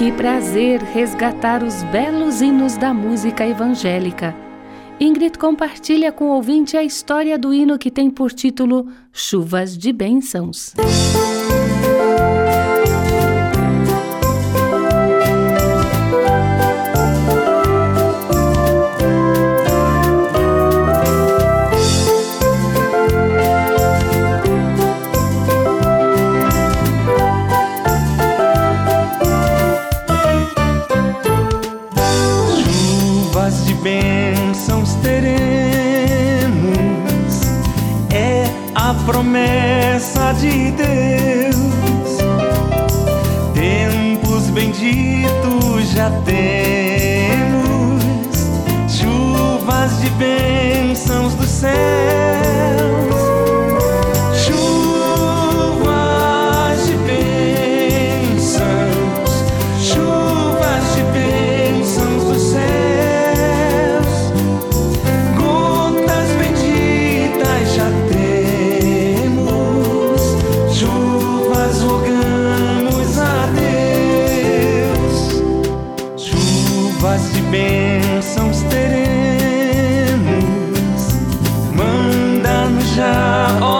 Que prazer resgatar os belos hinos da música evangélica. Ingrid compartilha com o ouvinte a história do hino que tem por título Chuvas de Bênçãos. promessa já temos, chuvas de bênçãos do céu. bênçãos teremos. Manda-nos já, ó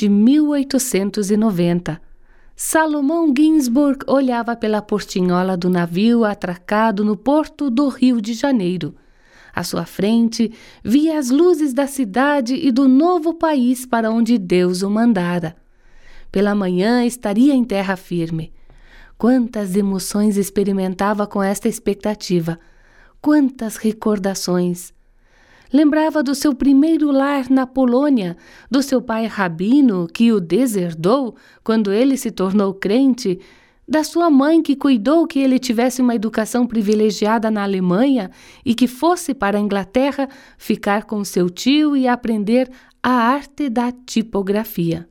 de 1890. Salomão Ginsburg olhava pela portinhola do navio atracado no porto do Rio de Janeiro. À sua frente, via as luzes da cidade e do novo país para onde Deus o mandara. Pela manhã estaria em terra firme. Quantas emoções experimentava com esta expectativa! Quantas recordações! Lembrava do seu primeiro lar na Polônia, do seu pai rabino que o deserdou quando ele se tornou crente, da sua mãe que cuidou que ele tivesse uma educação privilegiada na Alemanha e que fosse para a Inglaterra ficar com seu tio e aprender a arte da tipografia.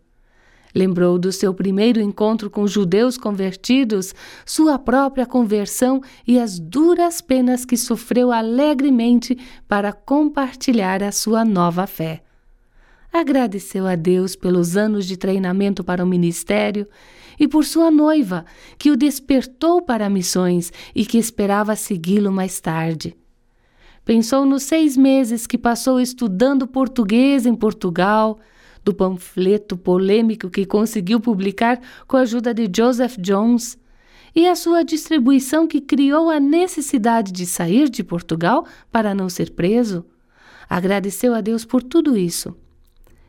Lembrou do seu primeiro encontro com judeus convertidos, sua própria conversão e as duras penas que sofreu alegremente para compartilhar a sua nova fé. Agradeceu a Deus pelos anos de treinamento para o ministério e por sua noiva, que o despertou para missões e que esperava segui-lo mais tarde. Pensou nos seis meses que passou estudando português em Portugal do panfleto polêmico que conseguiu publicar com a ajuda de Joseph Jones, e a sua distribuição que criou a necessidade de sair de Portugal para não ser preso. Agradeceu a Deus por tudo isso.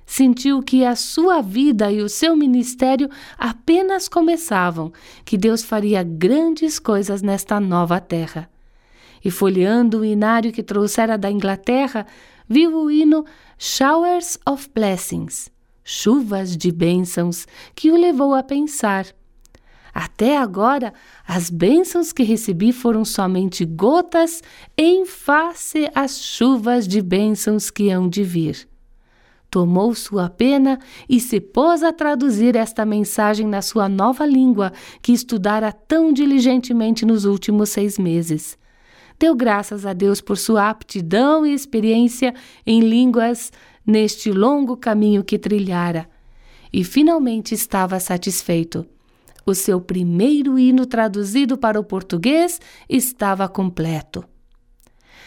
sentiu que a sua vida e o seu ministério apenas começavam, que Deus faria grandes coisas nesta nova terra. E folheando o inário que trouxera da Inglaterra, viu o hino Showers of Blessings, chuvas de bênçãos, que o levou a pensar. Até agora, as bênçãos que recebi foram somente gotas em face às chuvas de bênçãos que hão de vir. Tomou sua pena e se pôs a traduzir esta mensagem na sua nova língua, que estudara tão diligentemente nos últimos seis meses. Deu graças a Deus por sua aptidão e experiência em línguas neste longo caminho que trilhara. E finalmente estava satisfeito. O seu primeiro hino traduzido para o português estava completo.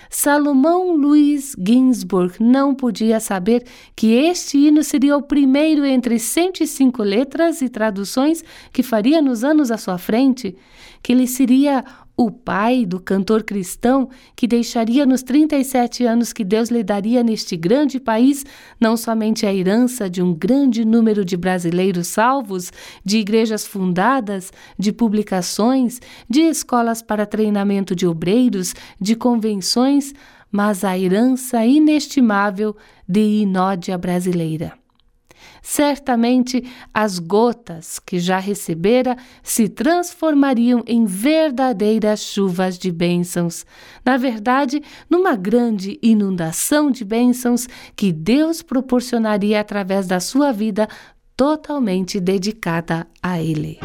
Salomão Luiz Ginsburg não podia saber que este hino seria o primeiro entre 105 letras e traduções que faria nos anos à sua frente, que ele seria o pai do cantor cristão que deixaria nos 37 anos que Deus lhe daria neste grande país não somente a herança de um grande número de brasileiros salvos, de igrejas fundadas, de publicações, de escolas para treinamento de obreiros, de convenções, mas a herança inestimável de Inódia brasileira certamente as gotas que já recebera se transformariam em verdadeiras chuvas de bênçãos. Na verdade, numa grande inundação de bênçãos que Deus proporcionaria através da sua vida totalmente dedicada a Ele.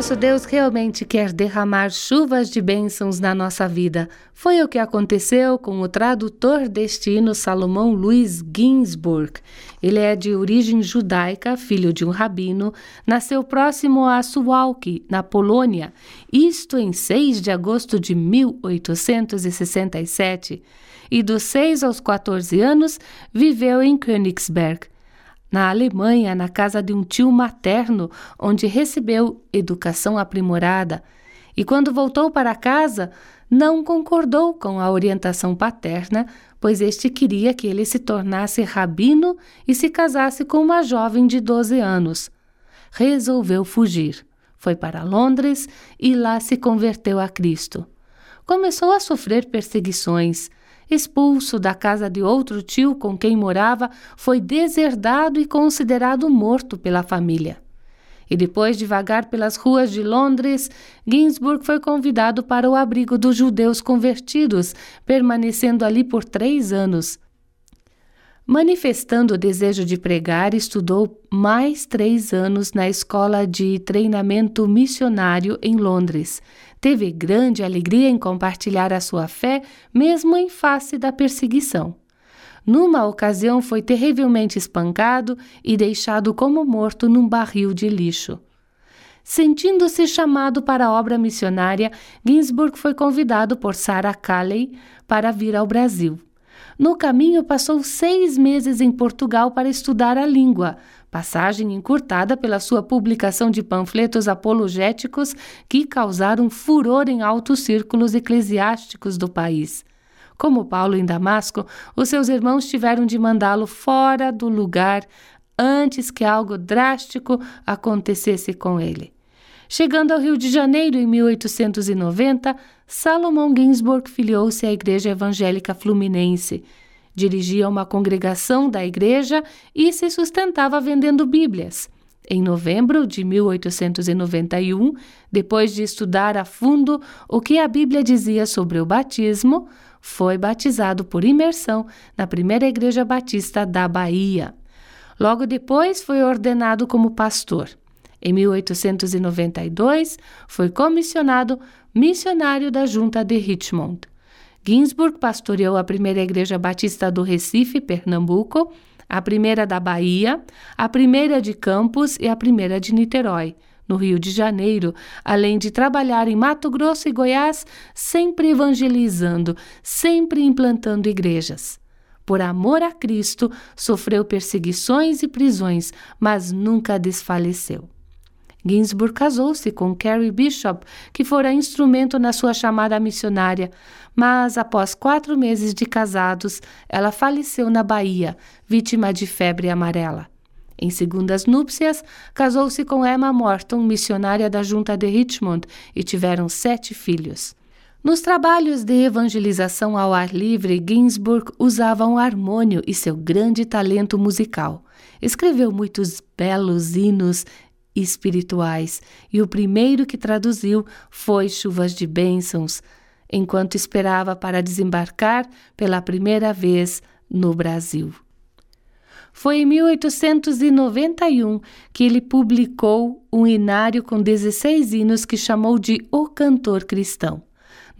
Nosso Deus realmente quer derramar chuvas de bênçãos na nossa vida. Foi o que aconteceu com o tradutor deste hino Salomão Luiz Ginsburg. Ele é de origem judaica, filho de um rabino, nasceu próximo a Suwałki, na Polônia, isto em 6 de agosto de 1867, e dos 6 aos 14 anos viveu em Königsberg na Alemanha, na casa de um tio materno, onde recebeu educação aprimorada, e quando voltou para casa, não concordou com a orientação paterna, pois este queria que ele se tornasse rabino e se casasse com uma jovem de 12 anos. Resolveu fugir. Foi para Londres e lá se converteu a Cristo. Começou a sofrer perseguições expulso da casa de outro tio com quem morava, foi deserdado e considerado morto pela família. E depois de vagar pelas ruas de Londres, Ginsburg foi convidado para o abrigo dos judeus convertidos, permanecendo ali por três anos. Manifestando o desejo de pregar, estudou mais três anos na Escola de Treinamento Missionário em Londres. Teve grande alegria em compartilhar a sua fé, mesmo em face da perseguição. Numa ocasião, foi terrivelmente espancado e deixado como morto num barril de lixo. Sentindo-se chamado para a obra missionária, Ginsburg foi convidado por Sarah Calley para vir ao Brasil. No caminho, passou seis meses em Portugal para estudar a língua, passagem encurtada pela sua publicação de panfletos apologéticos que causaram furor em altos círculos eclesiásticos do país. Como Paulo em Damasco, os seus irmãos tiveram de mandá-lo fora do lugar antes que algo drástico acontecesse com ele. Chegando ao Rio de Janeiro em 1890, Salomão Ginsburg filiou-se à Igreja Evangélica Fluminense. Dirigia uma congregação da igreja e se sustentava vendendo Bíblias. Em novembro de 1891, depois de estudar a fundo o que a Bíblia dizia sobre o batismo, foi batizado por imersão na primeira igreja batista da Bahia. Logo depois foi ordenado como pastor. Em 1892, foi comissionado missionário da Junta de Richmond. Ginsburg pastoreou a primeira igreja batista do Recife, Pernambuco, a primeira da Bahia, a primeira de Campos e a primeira de Niterói, no Rio de Janeiro, além de trabalhar em Mato Grosso e Goiás, sempre evangelizando, sempre implantando igrejas. Por amor a Cristo, sofreu perseguições e prisões, mas nunca desfaleceu. Ginsburg casou-se com Carrie Bishop, que fora instrumento na sua chamada missionária, mas após quatro meses de casados, ela faleceu na Bahia, vítima de febre amarela. Em segundas núpcias, casou-se com Emma Morton, missionária da Junta de Richmond, e tiveram sete filhos. Nos trabalhos de evangelização ao ar livre, Ginsburg usava um harmônio e seu grande talento musical. Escreveu muitos belos hinos espirituais, e o primeiro que traduziu foi Chuvas de Bênçãos, enquanto esperava para desembarcar pela primeira vez no Brasil. Foi em 1891 que ele publicou um inário com 16 hinos que chamou de O Cantor Cristão.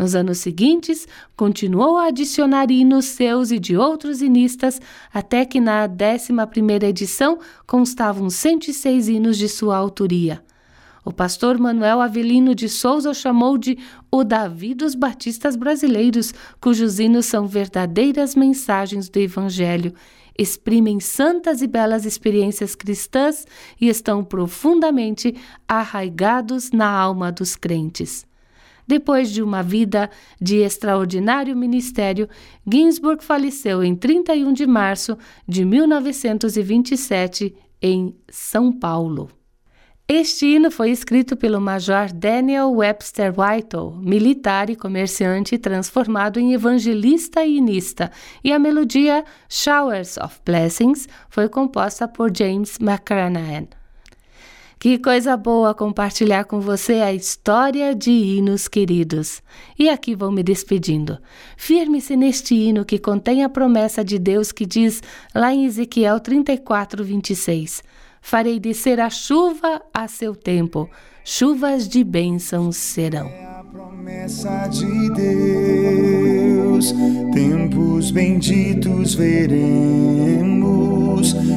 Nos anos seguintes, continuou a adicionar hinos seus e de outros hinistas, até que na 11ª edição constavam 106 hinos de sua autoria. O pastor Manuel Avelino de Souza o chamou de o Davi dos Batistas Brasileiros, cujos hinos são verdadeiras mensagens do Evangelho, exprimem santas e belas experiências cristãs e estão profundamente arraigados na alma dos crentes. Depois de uma vida de extraordinário ministério, Ginsburg faleceu em 31 de março de 1927 em São Paulo. Este hino foi escrito pelo Major Daniel Webster Whittle, militar e comerciante transformado em evangelista e inista, e a melodia Showers of Blessings foi composta por James McCranahan. Que coisa boa compartilhar com você a história de hinos queridos. E aqui vou me despedindo. Firme-se neste hino que contém a promessa de Deus que diz lá em Ezequiel 34, 26: Farei descer a chuva a seu tempo, chuvas de bênçãos serão. É a promessa de Deus, tempos benditos veremos.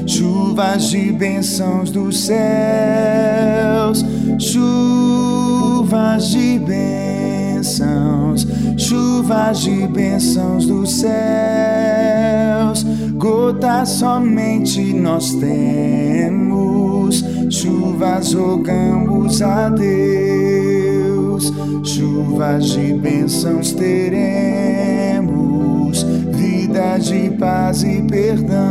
Chuvas de bênçãos dos céus, chuvas de bênçãos, chuvas de bênçãos dos céus, gotas somente nós temos, chuvas rogamos a Deus, chuvas de bênçãos teremos, de paz e perdão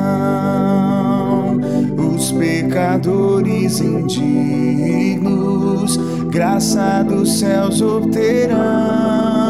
os pecadores indignos, graça dos céus obterão.